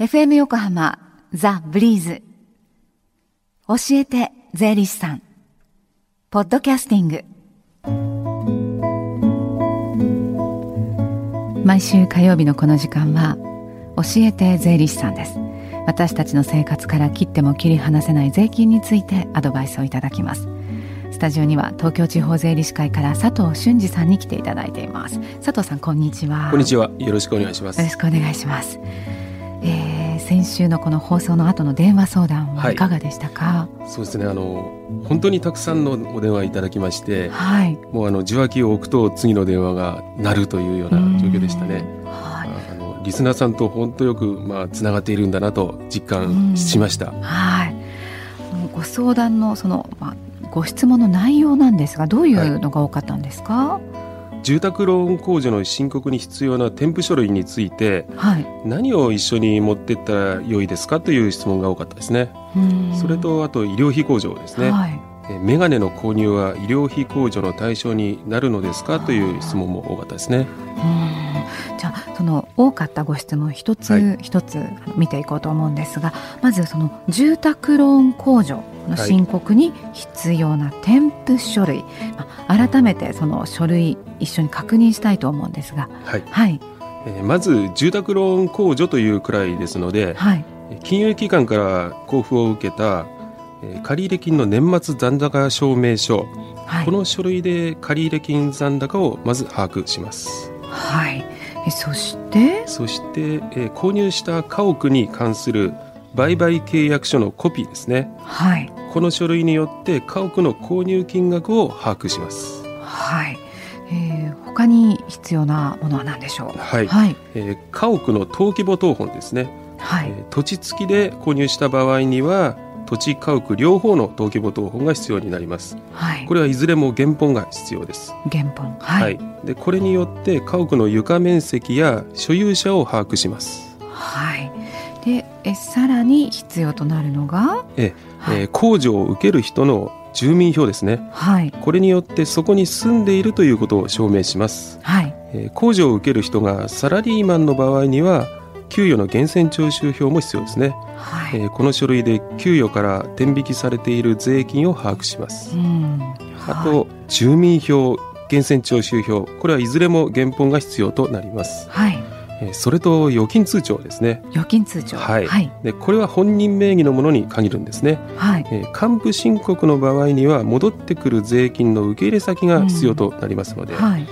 FM 横浜ザ・ブリーズ。教えて税理士さん。ポッドキャスティング。毎週火曜日のこの時間は教えて税理士さんです。私たちの生活から切っても切り離せない税金についてアドバイスをいただきます。スタジオには東京地方税理士会から佐藤俊二さんに来ていただいています。佐藤さんこんにちは。こんにちは。よろしくお願いします。よろしくお願いしますえー、先週のこの放送の後の電話相談はいかがでしたか、はい、そうですねあの本当にたくさんのお電話いただきまして、はい、もうあの受話器を置くと次の電話が鳴るというような状況でしたね。はい、あのリスナーさんと本当よくまあつながっているんだなと実感しました。はい。ご相談のそのまあご質問の内容なんですがどういうのが多かったんですか？はい住宅ローン控除の申告に必要な添付書類について、はい、何を一緒に持っていったら良いですかという質問が多かったですね。それとあと医療費控除ですね。はい。メガネの購入は医療費控除の対象になるのですかという質問も多かったですね。じゃあその多かったご質問一つ、はい、一つ見ていこうと思うんですがまずその住宅ローン控除の申告に必要な添付書類、はい、改めてその書類一緒に確認したいと思うんですが、はい、はい、えー、まず住宅ローン控除というくらいですので、はい、金融機関から交付を受けた借入金の年末残高証明書、はい、この書類で借入金残高をまず把握します。はい。えそして？そして、えー、購入した家屋に関する売買契約書のコピーですね。はい。この書類によって家屋の購入金額を把握します。はい。えー、他に必要なものは何でしょう？はい。はい、えー、家屋の登記簿謄本ですね。はい、えー、土地付きで購入した場合には土地家屋両方の登記簿謄本が必要になります、はい、これはいずれも原本が必要です原本はい、はい、でこれによって家屋の床面積や所有者を把握しますはいでえさらに必要となるのがえ、はい、え控除を受ける人の住民票ですね、はい、これによってそこに住んでいるということを証明します、はい。え控除を受ける人がサラリーマンの場合には給与の源泉徴収票も必要ですね、はい、えー、この書類で給与から天引きされている税金を把握します、あと住民票源泉徴収票。これはいずれも原本が必要となります、はい、えー、それと預金通帳ですね。預金通帳。はい、はい、でこれは本人名義のものに限るんですね、はい。えー、還付申告の場合には戻ってくる税金の受け入れ先が必要となりますので、うん、はい。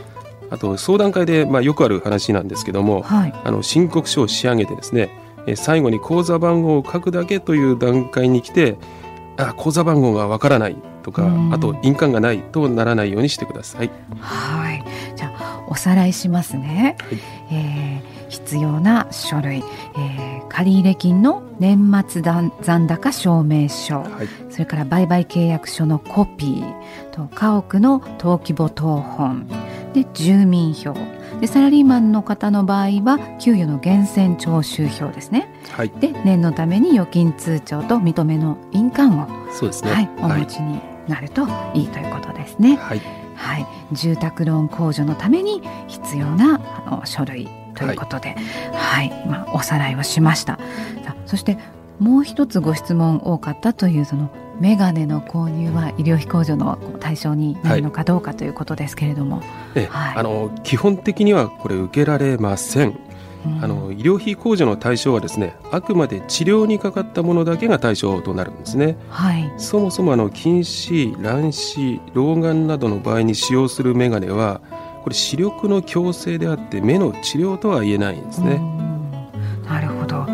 あと相談会でまあよくある話なんですけども、はい、あの申告書を仕上げてですね最後に口座番号を書くだけという段階に来てあ口座番号がわからないとか、あと印鑑がないとならないようにしてください。はい。じゃあおさらいしますね。はい、えー必要な書類、えー、借入金の年末残高証明書、はい、それから売買契約書のコピーと家屋の登記簿謄本で住民票。でサラリーマンの方の場合は給与の源泉徴収票ですね、はい、で念のために預金通帳と認めの印鑑をそうですね、はい、お持ちになるといいということですね。はい。はい、住宅ローン控除のために必要なあの書類ということで、はい、はい、まあ、おさらいをしました。そしてもう一つご質問多かったというそのメガネの購入は医療費控除の対象になるのかどうかということですけれども、はい、あの基本的にはこれ受けられません。あの医療費控除の対象はですねあくまで治療にかかったものだけが対象となるんですね、はい、そもそもあの近視乱視老眼などの場合に使用するメガネはこれ視力の矯正であって目の治療とは言えないんですね。なるほど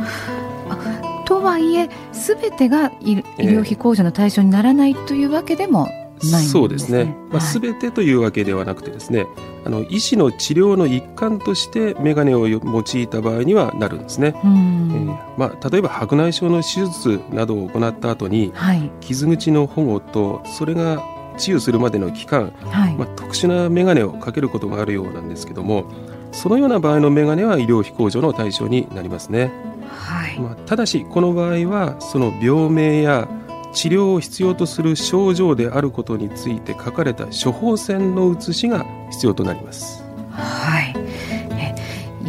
とはいえすべてが医療費控除の対象にならないというわけでもないんですね。そうですね。まあ、すべてというわけではなくてですね、あの医師の治療の一環として眼鏡を用いた場合にはなるんですね。えー、まあ、例えば白内障の手術などを行った後に、はい、傷口の保護とそれが治癒するまでの期間、はい、まあ、特殊な眼鏡をかけることがあるようなんですけどもそのような場合の眼鏡は医療費控除の対象になりますね、はい。まあ、ただしこの場合はその病名や治療を必要とする症状であることについて書かれた処方箋の写しが必要となります。はい、医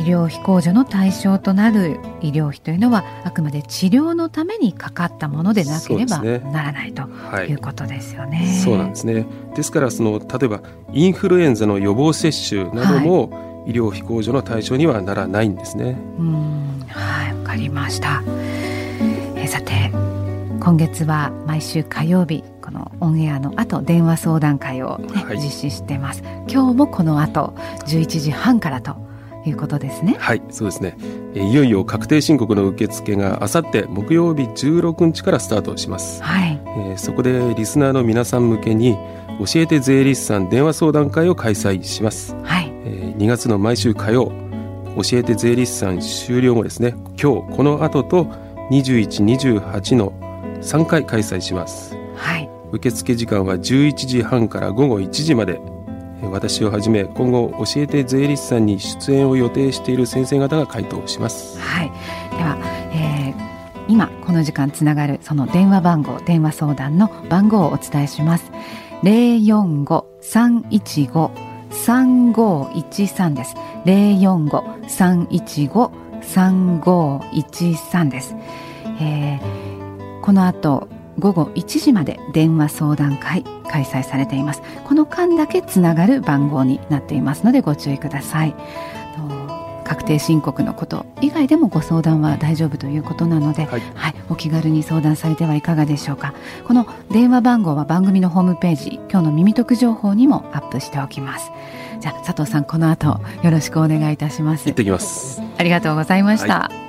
療療費控除の対象となる医療費というのはあくまで治療のためにかかったものでなければならない、ということですよね。そうなんですねですからその例えばインフルエンザの予防接種なども、はい医療費控除の対象にはならないんですね。うんはいわかりました。えさて今月は毎週火曜日このオンエアの後電話相談会をね、はい、実施してます。今日もこの後11時半からということですね。はい、そうですね。いよいよ確定申告の受付があさって木曜日16日からスタートします。はい。えー、そこでリスナーの皆さん向けに教えて税理士さん電話相談会を開催します。はい。えー、2月の毎週火曜教えて税理士さん終了後ですね今日この後と2128の3回開催します、はい、受付時間は11時半から午後1時まで私をはじめ今後教えて税理士さんに出演を予定している先生方が回答します。はい、では、えー、今この時間つながるその電話番号電話相談の番号をお伝えします。零四五三一五3513です。045-315-3513です。えー、この後午後1時まで電話相談会開催されています。この間だけつながる番号になっていますのでご注意ください。確定申告のこと以外でもご相談は大丈夫ということなので、はい、はい、お気軽に相談されてはいかがでしょうか。この電話番号は番組のホームページ今日の耳得情報にもアップしておきます。じゃあ佐藤さんこの後よろしくお願いいたします。行ってきます。ありがとうございました、はい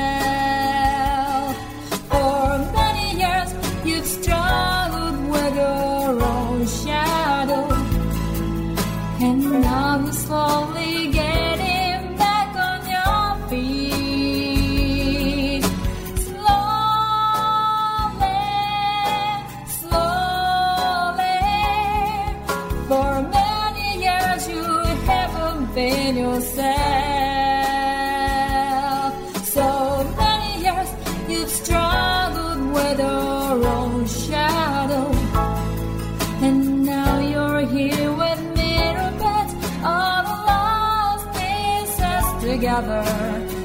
Together.